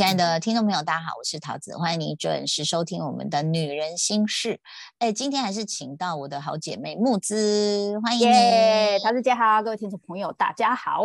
位亲爱的听众朋友，大家好，我是桃子，欢迎你准时收听我们的《女人心事》。哎，今天还是请到我的好姐妹木子，欢迎你，桃子姐好，各位听众朋友大家好。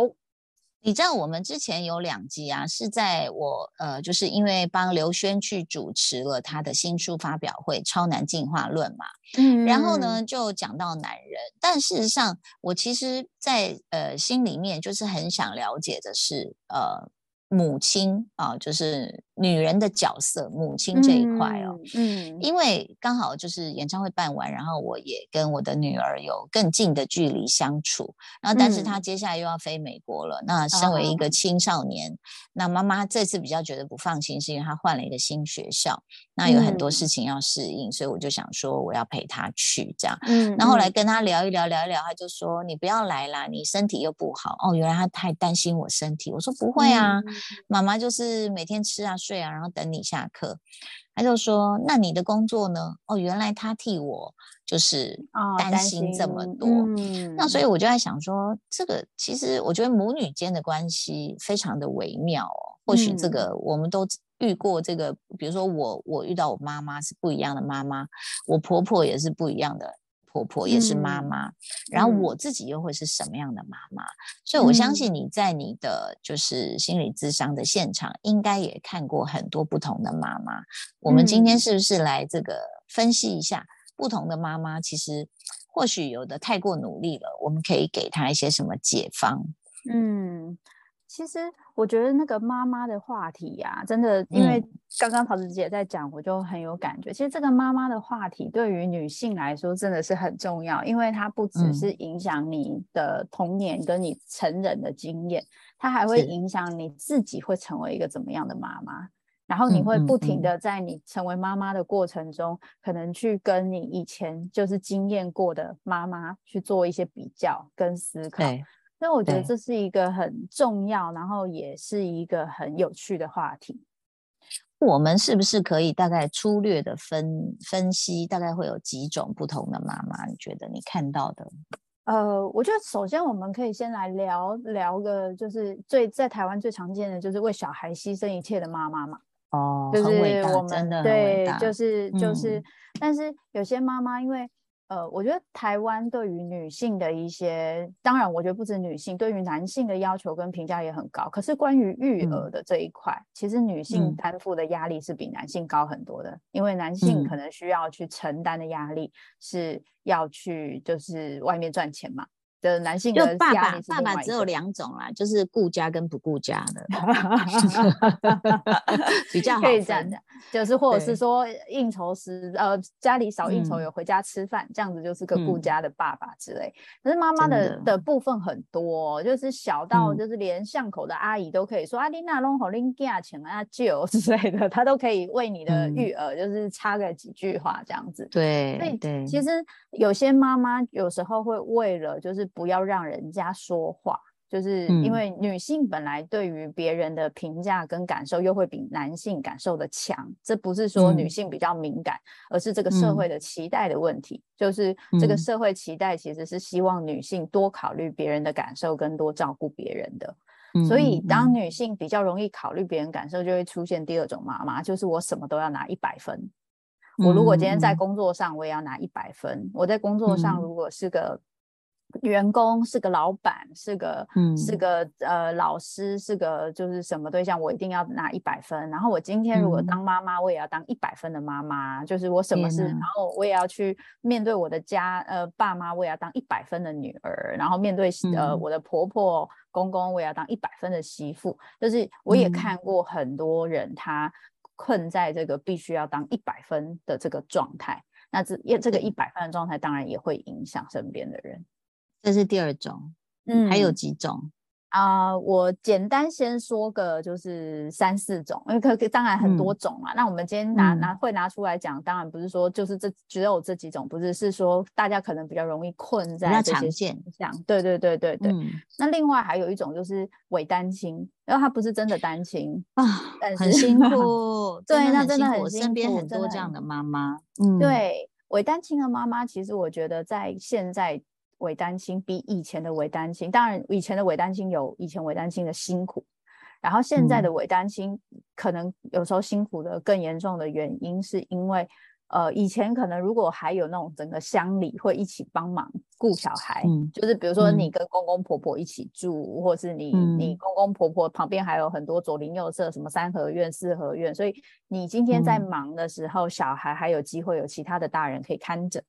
你知道我们之前有两集啊，是在我呃，就是因为帮刘轩去主持了他的新书发表会《超男进化论》嘛，嗯，然后呢就讲到男人，但事实上我其实，在呃心里面就是很想了解的是呃。母亲啊，就是女人的角色，母亲这一块哦，嗯，因为刚好就是演唱会办完，然后我也跟我的女儿有更近的距离相处，然后但是她接下来又要飞美国了，那身为一个青少年，那妈妈这次比较觉得不放心，是因为她换了一个新学校，那有很多事情要适应，所以我就想说我要陪她去这样，嗯，那后来跟她聊一聊，聊一聊，她就说你不要来啦，你身体又不好。哦，原来她太担心我身体，我说不会啊。妈妈就是每天吃啊睡啊，然后等你下课。他就说：“那你的工作呢？”哦，原来他替我就是担心这么多。那所以我就在想说，这个其实我觉得母女间的关系非常的微妙哦。或许这个我们都遇过，这个比如说我我遇到我妈妈是不一样的妈妈，我婆婆也是不一样的。婆婆也是妈妈，然后我自己又会是什么样的妈妈？所以我相信你在你的就是心理咨商的现场，应该也看过很多不同的妈妈。我们今天是不是来这个分析一下不同的妈妈？其实或许有的太过努力了，我们可以给她一些什么解方？嗯。其实我觉得那个妈妈的话题呀，真的，因为刚刚桃子姐在讲，我就很有感觉。其实这个妈妈的话题对于女性来说真的是很重要，因为它不只是影响你的童年跟你成人的经验，它还会影响你自己会成为一个怎么样的妈妈。然后你会不停的在你成为妈妈的过程中，可能去跟你以前就是经验过的妈妈去做一些比较跟思考。所以我觉得这是一个很重要，然后也是一个很有趣的话题。我们是不是可以大概粗略的分分析，大概会有几种不同的妈妈？你觉得你看到的？呃，我觉得首先我们可以先来聊聊个，就是最在台湾最常见的就是为小孩牺牲一切的妈妈嘛。哦，就是我们对，就是就是，但是有些妈妈因为。呃，我觉得台湾对于女性的一些，当然，我觉得不止女性，对于男性的要求跟评价也很高。可是关于育儿的这一块，其实女性担负的压力是比男性高很多的，因为男性可能需要去承担的压力是要去就是外面赚钱嘛。的男性的爸爸，爸爸只有两种啦，就是顾家跟不顾家的，比较可以这样讲，就是或者是说应酬时，呃，家里少应酬，有回家吃饭，这样子就是个顾家的爸爸之类。可是妈妈的的部分很多，就是小到就是连巷口的阿姨都可以说阿丽娜弄好拎家钱啊舅之类的，她都可以为你的育儿就是插个几句话这样子。对对，其实有些妈妈有时候会为了就是。不要让人家说话，就是因为女性本来对于别人的评价跟感受又会比男性感受的强。这不是说女性比较敏感，而是这个社会的期待的问题。就是这个社会期待其实是希望女性多考虑别人的感受，跟多照顾别人的。所以当女性比较容易考虑别人感受，就会出现第二种妈妈，就是我什么都要拿一百分。我如果今天在工作上，我也要拿一百分。我在工作上如果是个。员工是个老板，是个嗯是个呃老师，是个就是什么对象，我一定要拿一百分。然后我今天如果当妈妈，我也要当一百分的妈妈，就是我什么事，然后我也要去面对我的家呃爸妈，我也要当一百分的女儿。然后面对呃我的婆婆公公，我也要当一百分的媳妇。就是我也看过很多人，他困在这个必须要当一百分的这个状态。那这这个一百分的状态，当然也会影响身边的人。这是第二种，嗯，还有几种啊？我简单先说个，就是三四种，因为可当然很多种嘛。那我们今天拿拿会拿出来讲，当然不是说就是这只有这几种，不是是说大家可能比较容易困在这些现象。对对对对对。那另外还有一种就是伪单亲，因为他不是真的单亲啊，很辛苦。对，那真的很辛苦。身边很多这样的妈妈，嗯，对，伪单亲的妈妈，其实我觉得在现在。伪单亲比以前的伪单亲，当然以前的伪单亲有以前伪单亲的辛苦，然后现在的伪单亲可能有时候辛苦的更严重的原因，是因为。呃，以前可能如果还有那种整个乡里会一起帮忙顾小孩，就是比如说你跟公公婆婆一起住，或是你你公公婆婆旁边还有很多左邻右舍，什么三合院、四合院，所以你今天在忙的时候，小孩还有机会有其他的大人可以看着。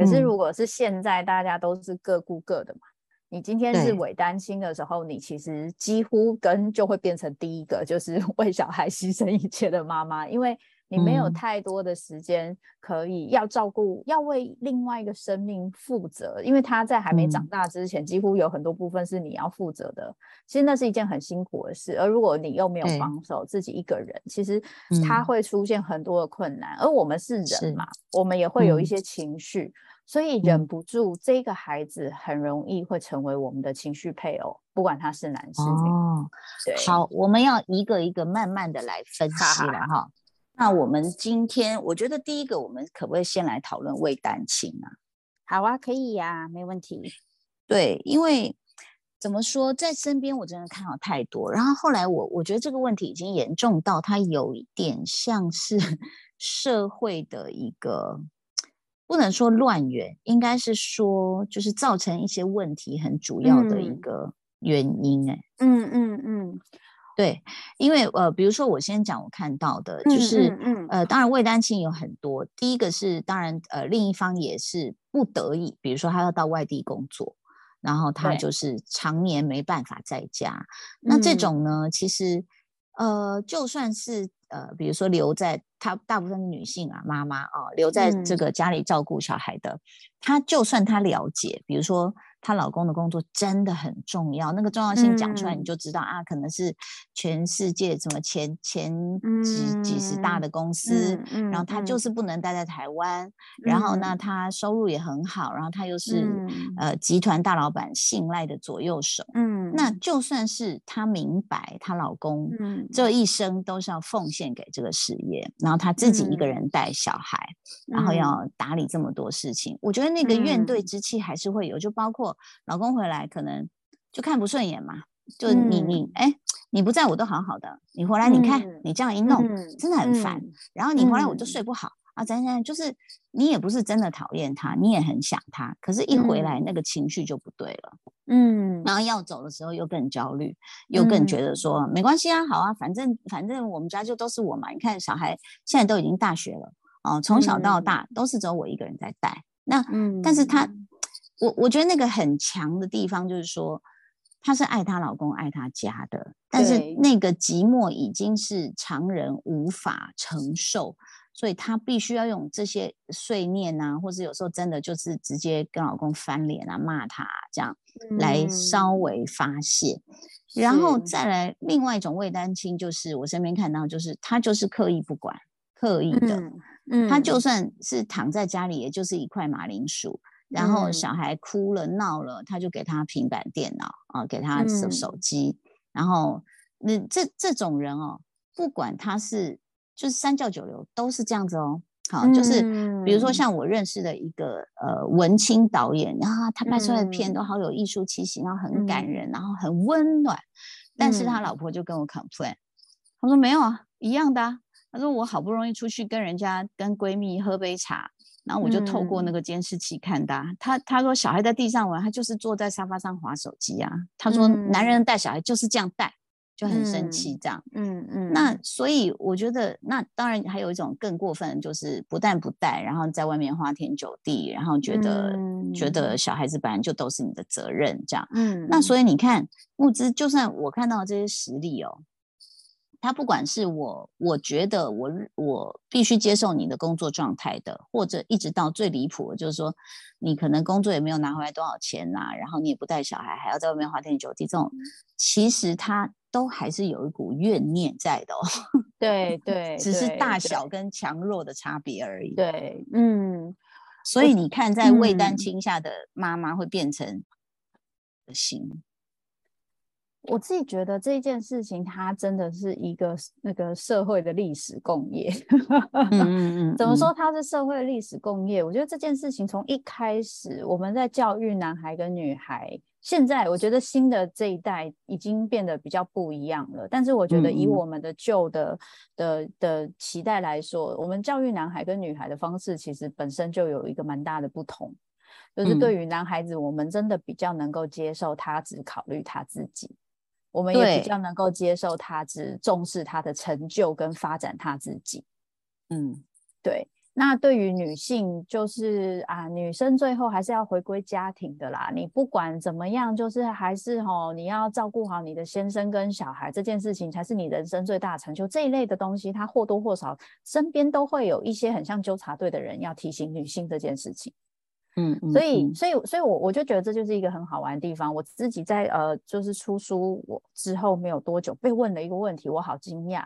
可是如果是现在大家都是各顾各的嘛，你今天是伪单亲的时候，你其实几乎跟就会变成第一个就是 为小孩牺牲一切的妈妈，因为。你没有太多的时间可以要照顾，要为另外一个生命负责，因为他在还没长大之前，几乎有很多部分是你要负责的。其实那是一件很辛苦的事，而如果你又没有帮手，自己一个人，其实他会出现很多的困难。而我们是人嘛，我们也会有一些情绪，所以忍不住，这个孩子很容易会成为我们的情绪配偶，不管他是男是女。哦，对，好，我们要一个一个慢慢的来分析了哈。那我们今天，我觉得第一个，我们可不可以先来讨论未单亲啊？好啊，可以呀，没问题。对，因为怎么说，在身边我真的看到太多，然后后来我我觉得这个问题已经严重到它有一点像是 社会的一个，不能说乱源，应该是说就是造成一些问题很主要的一个原因。哎，嗯嗯嗯。对，因为呃，比如说我先讲我看到的，就是呃，当然未单亲有很多。第一个是当然呃，另一方也是不得已，比如说他要到外地工作，然后他就是常年没办法在家。那这种呢，其实呃，就算是呃，比如说留在他大部分女性啊，妈妈啊，留在这个家里照顾小孩的，他就算他了解，比如说。她老公的工作真的很重要，那个重要性讲出来你就知道啊，可能是全世界什么前前几几十大的公司，然后她就是不能待在台湾，然后呢，她收入也很好，然后她又是呃集团大老板信赖的左右手，嗯，那就算是她明白她老公这一生都是要奉献给这个事业，然后她自己一个人带小孩，然后要打理这么多事情，我觉得那个怨怼之气还是会有，就包括。老公回来可能就看不顺眼嘛，就你你哎，你不在我都好好的，你回来你看你这样一弄，真的很烦。然后你回来我就睡不好啊，咱现在就是你也不是真的讨厌他，你也很想他，可是一回来那个情绪就不对了，嗯，然后要走的时候又更焦虑，又更觉得说没关系啊，好啊，反正反正我们家就都是我嘛，你看小孩现在都已经大学了哦，从小到大都是只有我一个人在带，那嗯但是他。我我觉得那个很强的地方就是说，她是爱她老公、爱她家的，但是那个寂寞已经是常人无法承受，所以她必须要用这些碎念啊，或者有时候真的就是直接跟老公翻脸啊、骂他这样来稍微发泄，然后再来另外一种未单亲，就是我身边看到，就是她就是刻意不管，刻意的，嗯，他就算是躺在家里，也就是一块马铃薯。然后小孩哭了闹了，他就给他平板电脑啊，给他手手机。然后那这这种人哦，不管他是就是三教九流，都是这样子哦。好，就是比如说像我认识的一个呃文青导演，然后他拍出来的片都好有艺术气息，然后很感人，然后很温暖。但是他老婆就跟我 complain，他说没有啊，一样的。他说我好不容易出去跟人家跟闺蜜喝杯茶。然后我就透过那个监视器看他，他他说小孩在地上玩，他就是坐在沙发上划手机啊。他说男人带小孩就是这样带，就很生气这样。嗯嗯。那所以我觉得，那当然还有一种更过分，就是不但不带，然后在外面花天酒地，然后觉得觉得小孩子本来就都是你的责任这样。嗯。那所以你看，物资就算我看到这些实例哦。他不管是我，我觉得我我必须接受你的工作状态的，或者一直到最离谱的，就是说你可能工作也没有拿回来多少钱呐，然后你也不带小孩，还要在外面花天酒地，这种其实他都还是有一股怨念在的哦。对 对，只是大小跟强弱的差别而已。对，嗯，所以你看，在未单亲下的妈妈会变成心。我自己觉得这件事情，它真的是一个那个社会的历史共业。嗯嗯嗯，怎么说它是社会历史共业？我觉得这件事情从一开始，我们在教育男孩跟女孩，现在我觉得新的这一代已经变得比较不一样了。但是我觉得以我们的旧的的的期待来说，我们教育男孩跟女孩的方式，其实本身就有一个蛮大的不同。就是对于男孩子，我们真的比较能够接受他只考虑他自己。我们也比较能够接受他只重视他的成就跟发展他自己，嗯，对。那对于女性，就是啊，女生最后还是要回归家庭的啦。你不管怎么样，就是还是吼，你要照顾好你的先生跟小孩，这件事情才是你人生最大的成就。这一类的东西，它或多或少身边都会有一些很像纠察队的人要提醒女性这件事情。嗯，所以，所以，所以我我就觉得这就是一个很好玩的地方。我自己在呃，就是出书我之后没有多久，被问了一个问题，我好惊讶。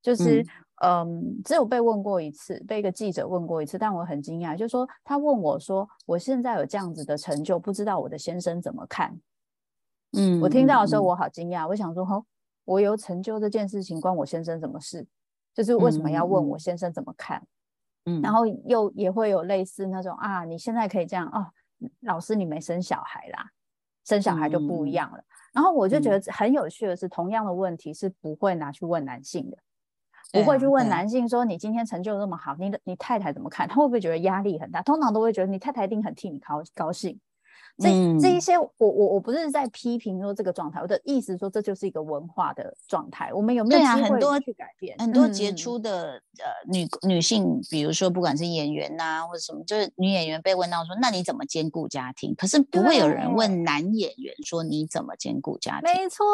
就是嗯，只有被问过一次，被一个记者问过一次，但我很惊讶，就是说他问我说，我现在有这样子的成就，不知道我的先生怎么看？嗯，我听到的时候我好惊讶，我想说，吼，我有成就这件事情关我先生什么事？就是为什么要问我先生怎么看？嗯，然后又也会有类似那种啊，你现在可以这样哦，老师你没生小孩啦，生小孩就不一样了。然后我就觉得很有趣的是，同样的问题是不会拿去问男性的，不会去问男性说你今天成就这么好，你的你太太怎么看？他会不会觉得压力很大？通常都会觉得你太太一定很替你高高兴。这这一些，我我我不是在批评说这个状态，我的意思说这就是一个文化的状态。我们有没有机会去改变？很多杰出的呃女女性，比如说不管是演员呐或者什么，就是女演员被问到说，那你怎么兼顾家庭？可是不会有人问男演员说你怎么兼顾家庭？没错，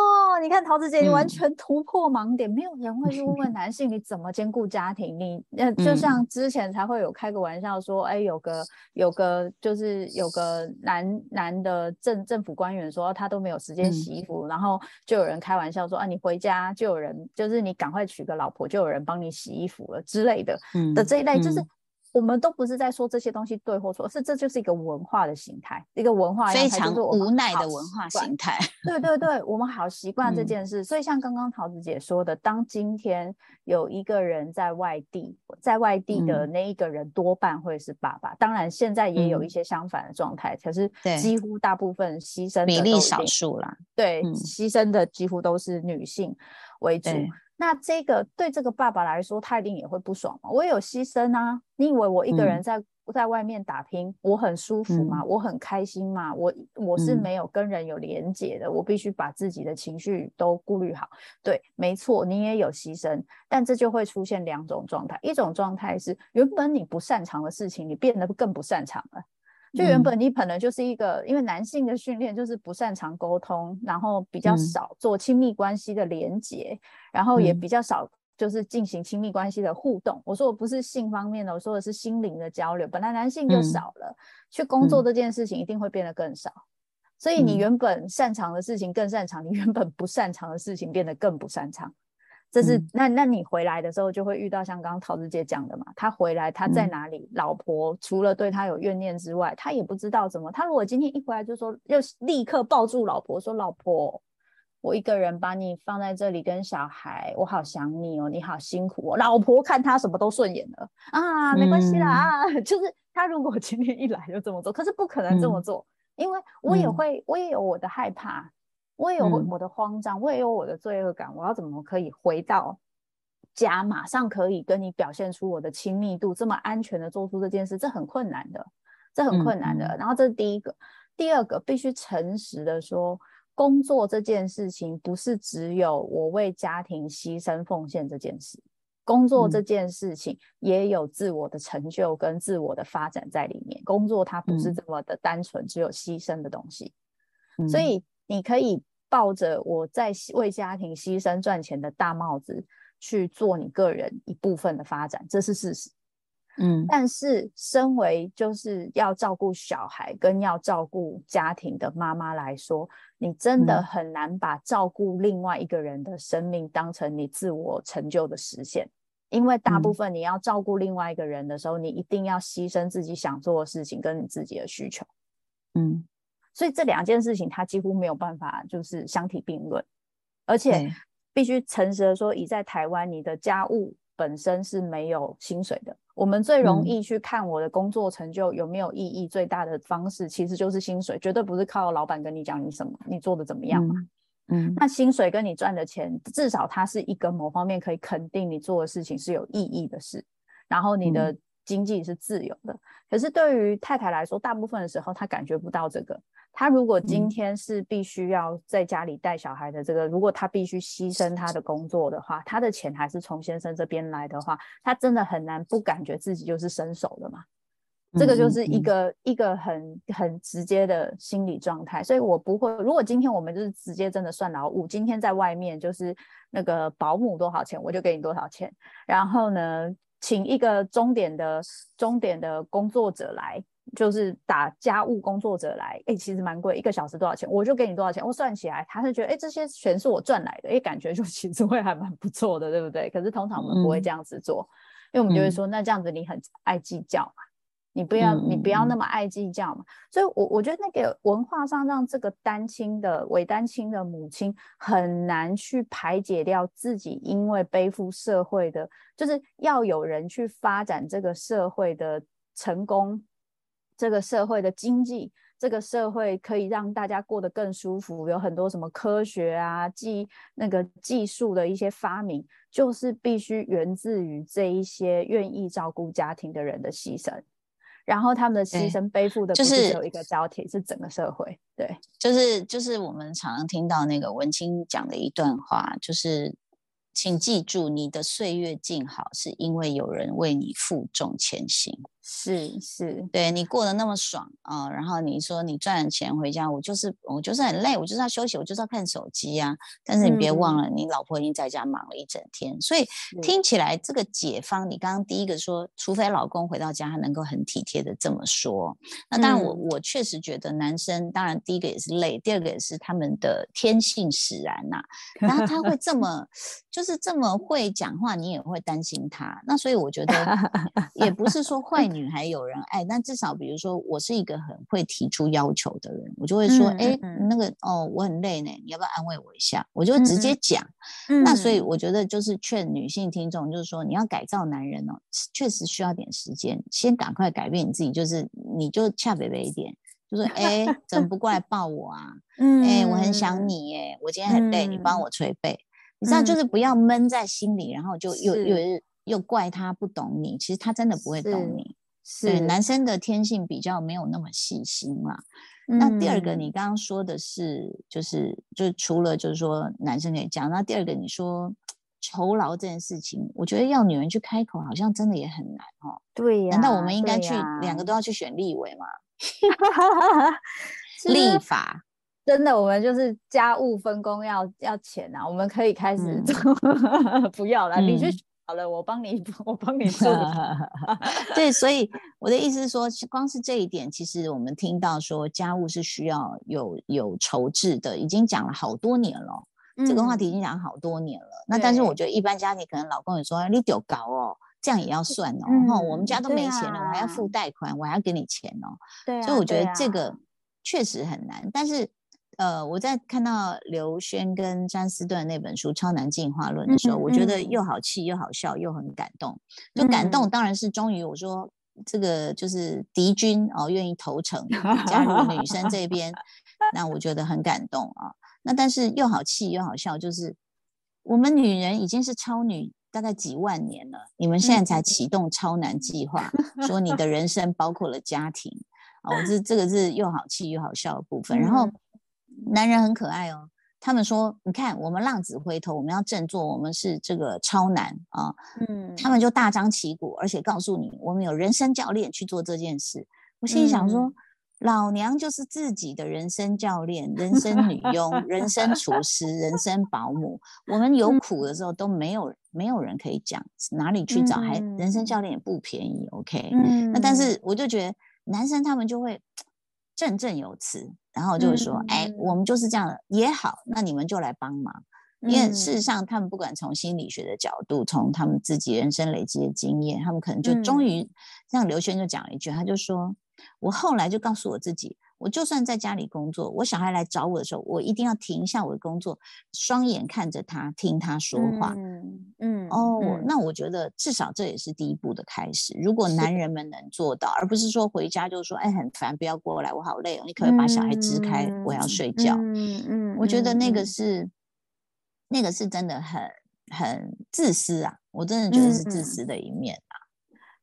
你看桃子姐，你完全突破盲点，没有人会去问男性你怎么兼顾家庭。你那就像之前才会有开个玩笑说，哎，有个有个就是有个男。男的政政府官员说他都没有时间洗衣服，然后就有人开玩笑说啊，你回家就有人，就是你赶快娶个老婆，就有人帮你洗衣服了之类的的这一类，就是。我们都不是在说这些东西对或错，是这就是一个文化的形态，一个文化非常无奈的文化形态。对对对，我们好习惯这件事。所以像刚刚桃子姐说的，当今天有一个人在外地，在外地的那一个人多半会是爸爸。当然现在也有一些相反的状态，可是几乎大部分牺牲比例少数啦。对，牺牲的几乎都是女性为主。那这个对这个爸爸来说，他一定也会不爽嘛？我也有牺牲啊！你以为我一个人在在外面打拼，我很舒服吗？我很开心吗？我我是没有跟人有连结的，我必须把自己的情绪都顾虑好。对，没错，你也有牺牲，但这就会出现两种状态：一种状态是原本你不擅长的事情，你变得更不擅长了。就原本你可能就是一个，因为男性的训练就是不擅长沟通，然后比较少做亲密关系的连接，然后也比较少就是进行亲密关系的互动。我说我不是性方面的，我说的是心灵的交流。本来男性就少了，去工作这件事情一定会变得更少。所以你原本擅长的事情更擅长，你原本不擅长的事情变得更不擅长。这是那那你回来的时候就会遇到像刚刚桃子姐讲的嘛，他回来他在哪里？老婆除了对他有怨念之外，他也不知道怎么。他如果今天一回来就说，又立刻抱住老婆说：“老婆，我一个人把你放在这里跟小孩，我好想你哦，你好辛苦哦。”老婆看他什么都顺眼了啊，没关系啦啊，就是他如果今天一来就这么做，可是不可能这么做，因为我也会，我也有我的害怕。我也有我的慌张，我也有我的罪恶感。我要怎么可以回到家，马上可以跟你表现出我的亲密度，这么安全的做出这件事，这很困难的，这很困难的。然后这是第一个，第二个必须诚实的说，工作这件事情不是只有我为家庭牺牲奉献这件事，工作这件事情也有自我的成就跟自我的发展在里面。工作它不是这么的单纯，只有牺牲的东西，所以你可以。抱着我在为家庭牺牲赚钱的大帽子去做你个人一部分的发展，这是事实。嗯，但是身为就是要照顾小孩跟要照顾家庭的妈妈来说，你真的很难把照顾另外一个人的生命当成你自我成就的实现，因为大部分你要照顾另外一个人的时候，你一定要牺牲自己想做的事情跟你自己的需求。嗯。所以这两件事情，它几乎没有办法就是相提并论。而且必须诚实的说，以在台湾，你的家务本身是没有薪水的。我们最容易去看我的工作成就有没有意义，最大的方式其实就是薪水，绝对不是靠老板跟你讲你什么，你做的怎么样嘛。嗯，那薪水跟你赚的钱，至少它是一个某方面可以肯定你做的事情是有意义的事，然后你的经济是自由的。可是对于太太来说，大部分的时候她感觉不到这个。她如果今天是必须要在家里带小孩的这个，如果他必须牺牲他的工作的话，他的钱还是从先生这边来的话，他真的很难不感觉自己就是伸手的嘛。这个就是一个一个很很直接的心理状态。所以我不会，如果今天我们就是直接真的算劳务，今天在外面就是那个保姆多少钱，我就给你多少钱。然后呢，请一个终点的终点的工作者来。就是打家务工作者来，哎，其实蛮贵，一个小时多少钱，我就给你多少钱。我算起来，他是觉得，哎，这些全是我赚来的，哎，感觉就 其实会还蛮不错的，对不对？可是通常我们不会这样子做，因为我们就会说，那这样子你很爱计较嘛，你不要你不要那么爱计较嘛。所以，我我觉得那个文化上让这个单亲的伪单亲的母亲很难去排解掉自己，因为背负社会的，就是要有人去发展这个社会的成功。这个社会的经济，这个社会可以让大家过得更舒服，有很多什么科学啊、技那个技术的一些发明，就是必须源自于这一些愿意照顾家庭的人的牺牲，然后他们的牺牲背负的不是有一个交替，是整个社会。对，就是就是我们常常听到那个文青讲的一段话，就是请记住，你的岁月静好，是因为有人为你负重前行。是是，对你过得那么爽啊，然后你说你赚了钱回家，我就是我就是很累，我就是要休息，我就是要看手机呀。但是你别忘了，你老婆已经在家忙了一整天，所以听起来这个解方，你刚刚第一个说，除非老公回到家，他能够很体贴的这么说。那当然，我我确实觉得男生，当然第一个也是累，第二个也是他们的天性使然呐。然后他会这么，就是这么会讲话，你也会担心他。那所以我觉得 也不是说坏女。女孩有人爱，但至少比如说，我是一个很会提出要求的人，我就会说，哎，那个哦，我很累呢，你要不要安慰我一下？我就直接讲。那所以我觉得就是劝女性听众，就是说你要改造男人哦，确实需要点时间，先赶快改变你自己，就是你就恰北北一点，就说，哎，怎么不过来抱我啊？嗯，哎，我很想你，哎，我今天很累，你帮我捶背，你知道，就是不要闷在心里，然后就又又又怪他不懂你，其实他真的不会懂你。对男生的天性比较没有那么细心嘛。那第二个，你刚刚说的是，就是就是除了就是说男生可以讲，那第二个你说酬劳这件事情，我觉得要女人去开口，好像真的也很难哦。对呀。难道我们应该去两个都要去选立委吗？立法真的，我们就是家务分工要要钱啊，我们可以开始 不要了，你去。好了，我帮你，我帮你做。对，所以我的意思是说，光是这一点，其实我们听到说家务是需要有有筹制的，已经讲了好多年了。这个话题已经讲好多年了。那但是我觉得一般家庭可能老公也说你丢搞哦，这样也要算哦。哈，我们家都没钱了，我还要付贷款，我还要给你钱哦。对，所以我觉得这个确实很难，但是。呃，我在看到刘轩跟詹斯顿那本书《超难进化论》的时候，我觉得又好气又好笑又很感动。就感动当然是终于我说这个就是敌军哦愿意投诚加入女生这边，那我觉得很感动啊。那但是又好气又好笑，就是我们女人已经是超女大概几万年了，你们现在才启动超难计划，说你的人生包括了家庭啊，我这这个是又好气又好笑的部分，然后。男人很可爱哦，他们说，你看我们浪子回头，我们要振作，我们是这个超男啊，嗯，他们就大张旗鼓，而且告诉你，我们有人生教练去做这件事。我心里想说，老娘就是自己的人生教练、人生女佣、人生厨师、人生保姆。我们有苦的时候都没有没有人可以讲，哪里去找？还人生教练也不便宜，OK？那但是我就觉得男生他们就会。振振有词，然后就是说，哎，我们就是这样的也好，那你们就来帮忙。因为事实上，他们不管从心理学的角度，从他们自己人生累积的经验，他们可能就终于，像刘轩就讲了一句，他就说，我后来就告诉我自己，我就算在家里工作，我小孩来找我的时候，我一定要停下我的工作，双眼看着他，听他说话。嗯嗯哦，那我觉得至少这也是第一步的开始。如果男人们能做到，而不是说回家就说哎很烦，不要过来，我好累哦，你可以把小孩支开，我要睡觉。嗯嗯，我觉得那个是那个是真的很很自私啊，我真的觉得是自私的一面啊。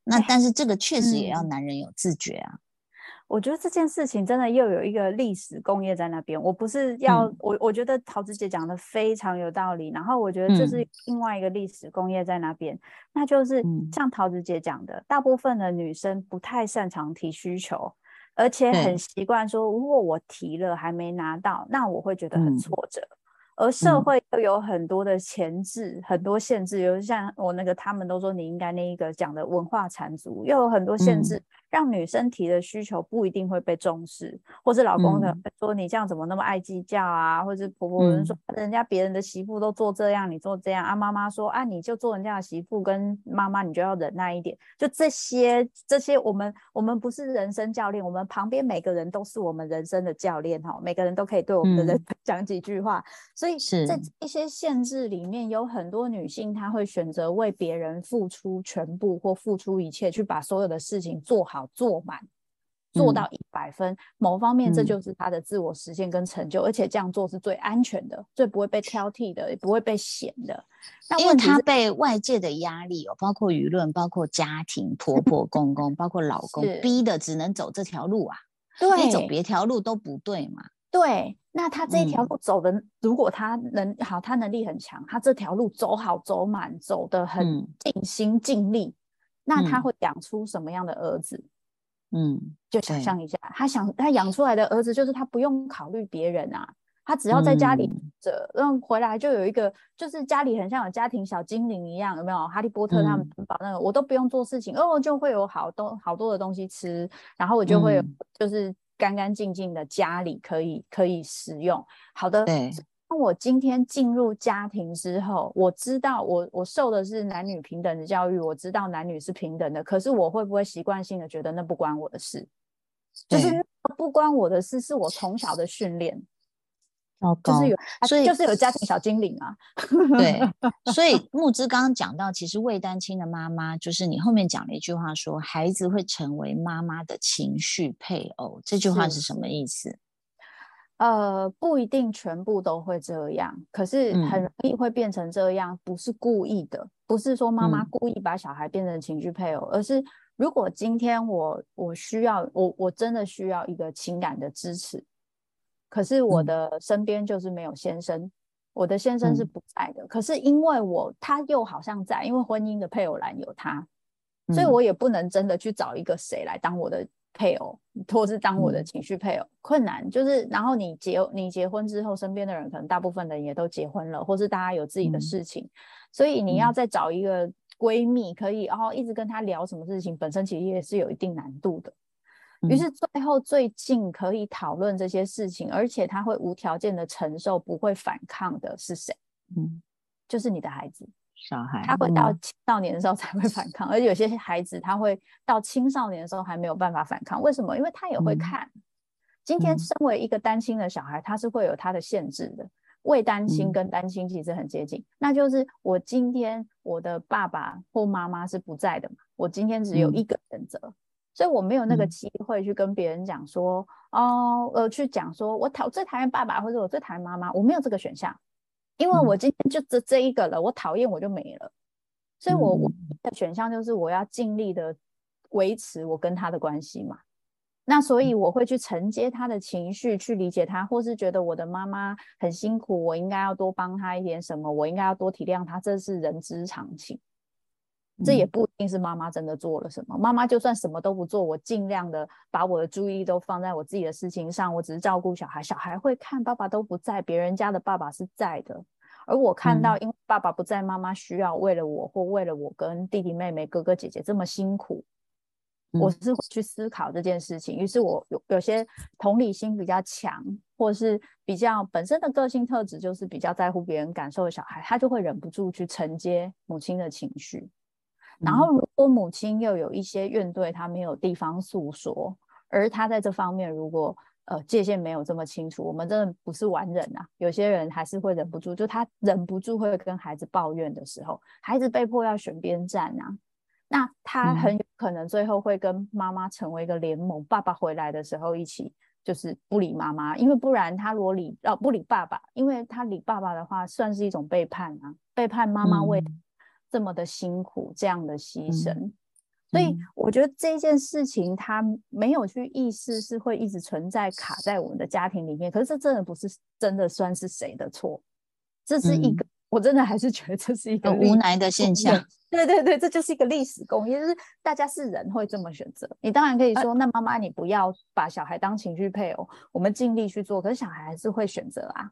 那但是这个确实也要男人有自觉啊。我觉得这件事情真的又有一个历史工业在那边。我不是要我，我觉得桃子姐讲的非常有道理。然后我觉得这是另外一个历史工业在那边，那就是像桃子姐讲的，大部分的女生不太擅长提需求，而且很习惯说，如果我提了还没拿到，那我会觉得很挫折。而社会又有很多的前置，很多限制，有像我那个他们都说你应该那一个讲的文化缠足，又有很多限制。让女生提的需求不一定会被重视，或者老公的说你这样怎么那么爱计较啊？或者婆婆人说人家别人的媳妇都做这样，你做这样啊？妈妈说啊，你就做人家的媳妇跟妈妈，你就要忍耐一点。就这些这些，我们我们不是人生教练，我们旁边每个人都是我们人生的教练哈，每个人都可以对我们的人讲几句话。所以在一些限制里面，有很多女性她会选择为别人付出全部或付出一切，去把所有的事情做好。做满，做到一百分，某方面这就是他的自我实现跟成就，而且这样做是最安全的，最不会被挑剔的，也不会被嫌的。那因为他被外界的压力哦，包括舆论，包括家庭、婆婆、公公，包括老公逼的，只能走这条路啊。对，你走别条路都不对嘛。对，那他这条路走的，如果他能好，他能力很强，他这条路走好走满，走的很尽心尽力，那他会养出什么样的儿子？嗯，就想象一下，他想他养出来的儿子，就是他不用考虑别人啊，他只要在家里着，然后回来就有一个，就是家里很像有家庭小精灵一样，有没有？哈利波特他们把那个，我都不用做事情，哦，就会有好多好多的东西吃，然后我就会有，就是干干净净的家里可以可以使用。好的，对。当我今天进入家庭之后，我知道我我受的是男女平等的教育，我知道男女是平等的。可是我会不会习惯性的觉得那不关我的事？就是不关我的事，是我从小的训练。就是有，所以就是有家庭小精灵啊。对，所以木之刚刚讲到，其实未单亲的妈妈，就是你后面讲了一句话，说孩子会成为妈妈的情绪配偶。这句话是什么意思？呃，不一定全部都会这样，可是很容易会变成这样，不是故意的，不是说妈妈故意把小孩变成情绪配偶，而是如果今天我我需要我我真的需要一个情感的支持，可是我的身边就是没有先生，我的先生是不在的，可是因为我他又好像在，因为婚姻的配偶栏有他，所以我也不能真的去找一个谁来当我的。配偶，或是当我的情绪配偶，困难就是，然后你结你结婚之后，身边的人可能大部分人也都结婚了，或是大家有自己的事情，所以你要再找一个闺蜜，可以然后一直跟她聊什么事情，本身其实也是有一定难度的。于是最后最近可以讨论这些事情，而且他会无条件的承受，不会反抗的是谁？嗯，就是你的孩子。小孩他会到青少年的时候才会反抗，而且有些孩子他会到青少年的时候还没有办法反抗。为什么？因为他也会看。今天身为一个单亲的小孩，他是会有他的限制的。未单亲跟单亲其实很接近，那就是我今天我的爸爸或妈妈是不在的嘛，我今天只有一个选择，所以我没有那个机会去跟别人讲说，哦，呃，去讲说我讨最讨厌爸爸或者我最讨厌妈妈，我没有这个选项。因为我今天就这这一个了，我讨厌我就没了，所以我我的选项就是我要尽力的维持我跟他的关系嘛。那所以我会去承接他的情绪，去理解他，或是觉得我的妈妈很辛苦，我应该要多帮他一点什么，我应该要多体谅他，这是人之常情。这也不一定是妈妈真的做了什么，妈妈就算什么都不做，我尽量的把我的注意力都放在我自己的事情上，我只是照顾小孩，小孩会看爸爸都不在，别人家的爸爸是在的，而我看到因为爸爸不在，妈妈需要为了我或为了我跟弟弟妹妹哥哥姐姐这么辛苦，我是去思考这件事情，于是我有有些同理心比较强，或是比较本身的个性特质就是比较在乎别人感受的小孩，他就会忍不住去承接母亲的情绪。然后，如果母亲又有一些怨怼，她没有地方诉说，而她在这方面如果呃界限没有这么清楚，我们真的不是完人啊。有些人还是会忍不住，就他忍不住会跟孩子抱怨的时候，孩子被迫要选边站啊。那他很有可能最后会跟妈妈成为一个联盟，爸爸回来的时候一起就是不理妈妈，因为不然他如果理哦不理爸爸，因为他理爸爸的话算是一种背叛啊，背叛妈妈为这么的辛苦这样的牺牲，所以我觉得这件事情他没有去意识是会一直存在卡在我们的家庭里面，可是这真的不是真的算是谁的错，这是一个。我真的还是觉得这是一个无奈的现象。对对对，这就是一个历史公业，就是大家是人会这么选择。你当然可以说，那妈妈你不要把小孩当情绪配偶，我们尽力去做，可是小孩还是会选择啊。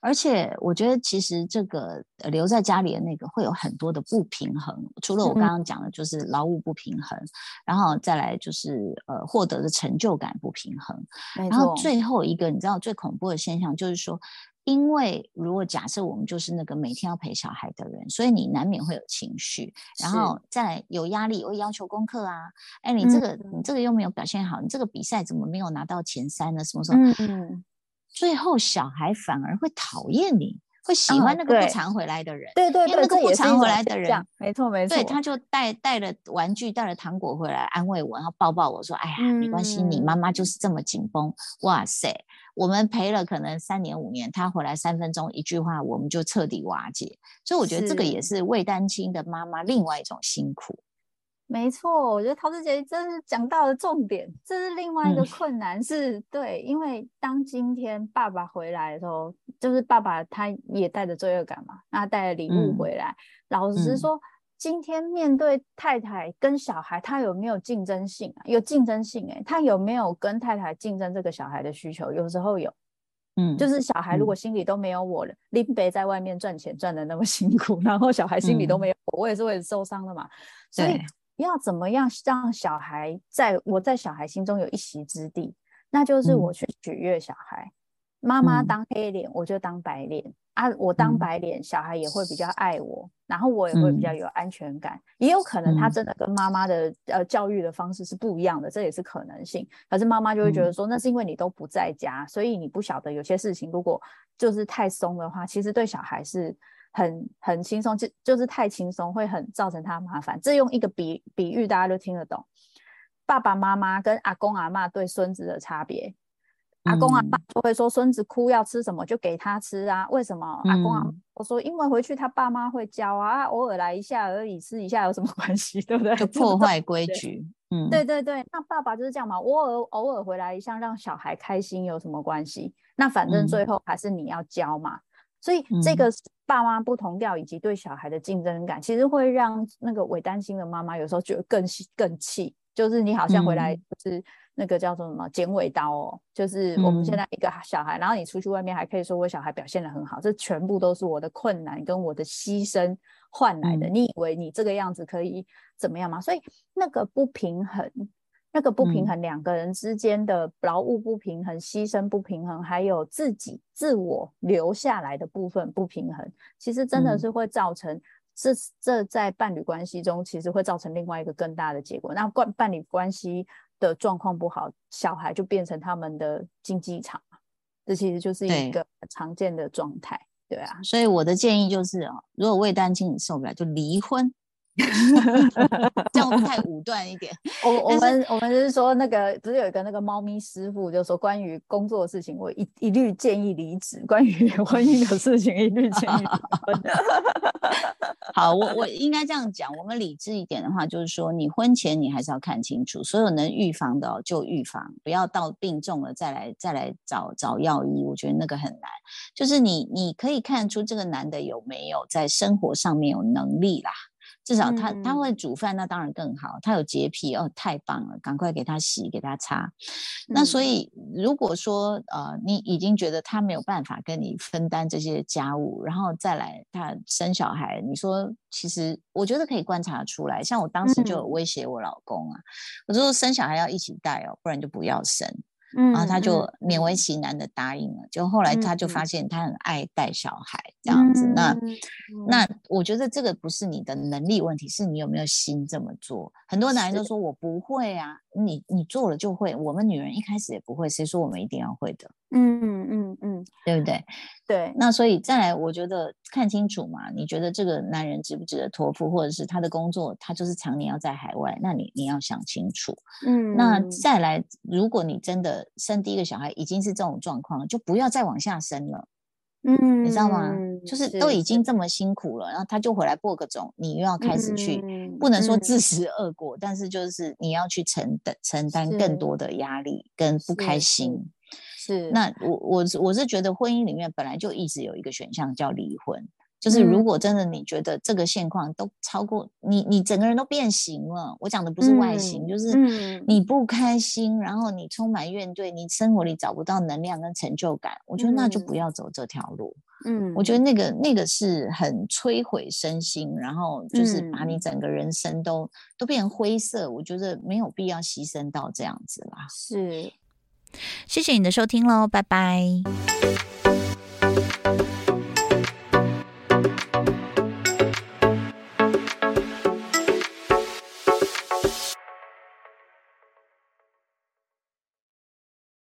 而且我觉得，其实这个留在家里的那个会有很多的不平衡，除了我刚刚讲的，就是劳务不平衡，然后再来就是呃获得的成就感不平衡，然后最后一个你知道最恐怖的现象就是说。因为如果假设我们就是那个每天要陪小孩的人，所以你难免会有情绪，然后再有压力，会要求功课啊。哎，你这个你这个又没有表现好，你这个比赛怎么没有拿到前三呢？什么什么？嗯，最后小孩反而会讨厌你，会喜欢那个不常回来的人。对对对，那个不常回来的人，没错没错。对，他就带带了玩具，带了糖果回来安慰我，然后抱抱我说：“哎呀，没关系，你妈妈就是这么紧绷。”哇塞！我们陪了可能三年五年，他回来三分钟一句话，我们就彻底瓦解。所以我觉得这个也是未单亲的妈妈另外一种辛苦。没错，我觉得陶子姐真是讲到了重点。这是另外一个困难，是对，因为当今天爸爸回来的时候，就是爸爸他也带着罪恶感嘛，那带了礼物回来，老实说。今天面对太太跟小孩，他有没有竞争性啊？有竞争性哎，他有没有跟太太竞争这个小孩的需求？有时候有，嗯，就是小孩如果心里都没有我了，林北在外面赚钱赚的那么辛苦，然后小孩心里都没有我，我也是会受伤的嘛。所以要怎么样让小孩在我在小孩心中有一席之地？那就是我去取悦小孩，妈妈当黑脸，我就当白脸。啊，我当白脸，小孩也会比较爱我，然后我也会比较有安全感。也有可能他真的跟妈妈的呃教育的方式是不一样的，这也是可能性。可是妈妈就会觉得说，那是因为你都不在家，所以你不晓得有些事情，如果就是太松的话，其实对小孩是很很轻松，就就是太轻松会很造成他麻烦。这用一个比比喻，大家都听得懂。爸爸妈妈跟阿公阿妈对孙子的差别。阿公阿妈就会说孙子哭要吃什么就给他吃啊？为什么？阿公阿我说因为回去他爸妈会教啊，偶尔来一下而已，吃一下有什么 关系？对不对？就破坏规矩。嗯，对对对，那爸爸就是这样嘛。我偶偶尔回来一下，让小孩开心有什么关系？那反正最后还是你要教嘛。所以这个爸妈不同调以及对小孩的竞争感，其实会让那个伪担心的妈妈有时候觉得更更气，就是你好像回来是。那个叫做什么剪尾刀哦，就是我们现在一个小孩，然后你出去外面还可以说我小孩表现的很好，这全部都是我的困难跟我的牺牲换来的。你以为你这个样子可以怎么样吗？所以那个不平衡，那个不平衡，两个人之间的劳务不平衡、牺牲不平衡，还有自己自我留下来的部分不平衡，其实真的是会造成这这在伴侣关系中，其实会造成另外一个更大的结果。那关伴侣关系。的状况不好，小孩就变成他们的竞技场这其实就是一个常见的状态，对啊。所以我的建议就是哦，如果未单亲你受不了，就离婚。这样太武断一点。我我们我们是说那个不是有一个那个猫咪师傅，就说关于工作的事情，我一一律建议离职；关于 婚姻的事情，一律建议离婚。好，我我应该这样讲。我们理智一点的话，就是说你婚前你还是要看清楚，所有能预防的就预防，不要到病重了再来再来找找药医。我觉得那个很难。就是你你可以看出这个男的有没有在生活上面有能力啦。至少他他会煮饭，那当然更好。他有洁癖哦，太棒了，赶快给他洗，给他擦。那所以如果说呃，你已经觉得他没有办法跟你分担这些家务，然后再来他生小孩，你说其实我觉得可以观察出来。像我当时就有威胁我老公啊，我说生小孩要一起带哦，不然就不要生。然后他就勉为其难的答应了。就后来他就发现他很爱带小孩，这样子。那那我觉得这个不是你的能力问题，是你有没有心这么做。很多男人都说我不会啊，你你做了就会。我们女人一开始也不会，谁说我们一定要会的？嗯嗯嗯，对不对？对。那所以再来，我觉得看清楚嘛。你觉得这个男人值不值得托付，或者是他的工作，他就是常年要在海外，那你你要想清楚。嗯。那再来，如果你真的生第一个小孩已经是这种状况，就不要再往下生了。嗯，你知道吗？就是都已经这么辛苦了，然后他就回来播个种，你又要开始去，不能说自食恶果，但是就是你要去承担承担更多的压力跟不开心。是，那我我我是觉得婚姻里面本来就一直有一个选项叫离婚。就是如果真的你觉得这个现况都超过你，你整个人都变形了。我讲的不是外形，就是你不开心，然后你充满怨怼，你生活里找不到能量跟成就感。我觉得那就不要走这条路。嗯，我觉得那个那个是很摧毁身心，然后就是把你整个人生都都变成灰色。我觉得没有必要牺牲到这样子啦。是，谢谢你的收听喽，拜拜。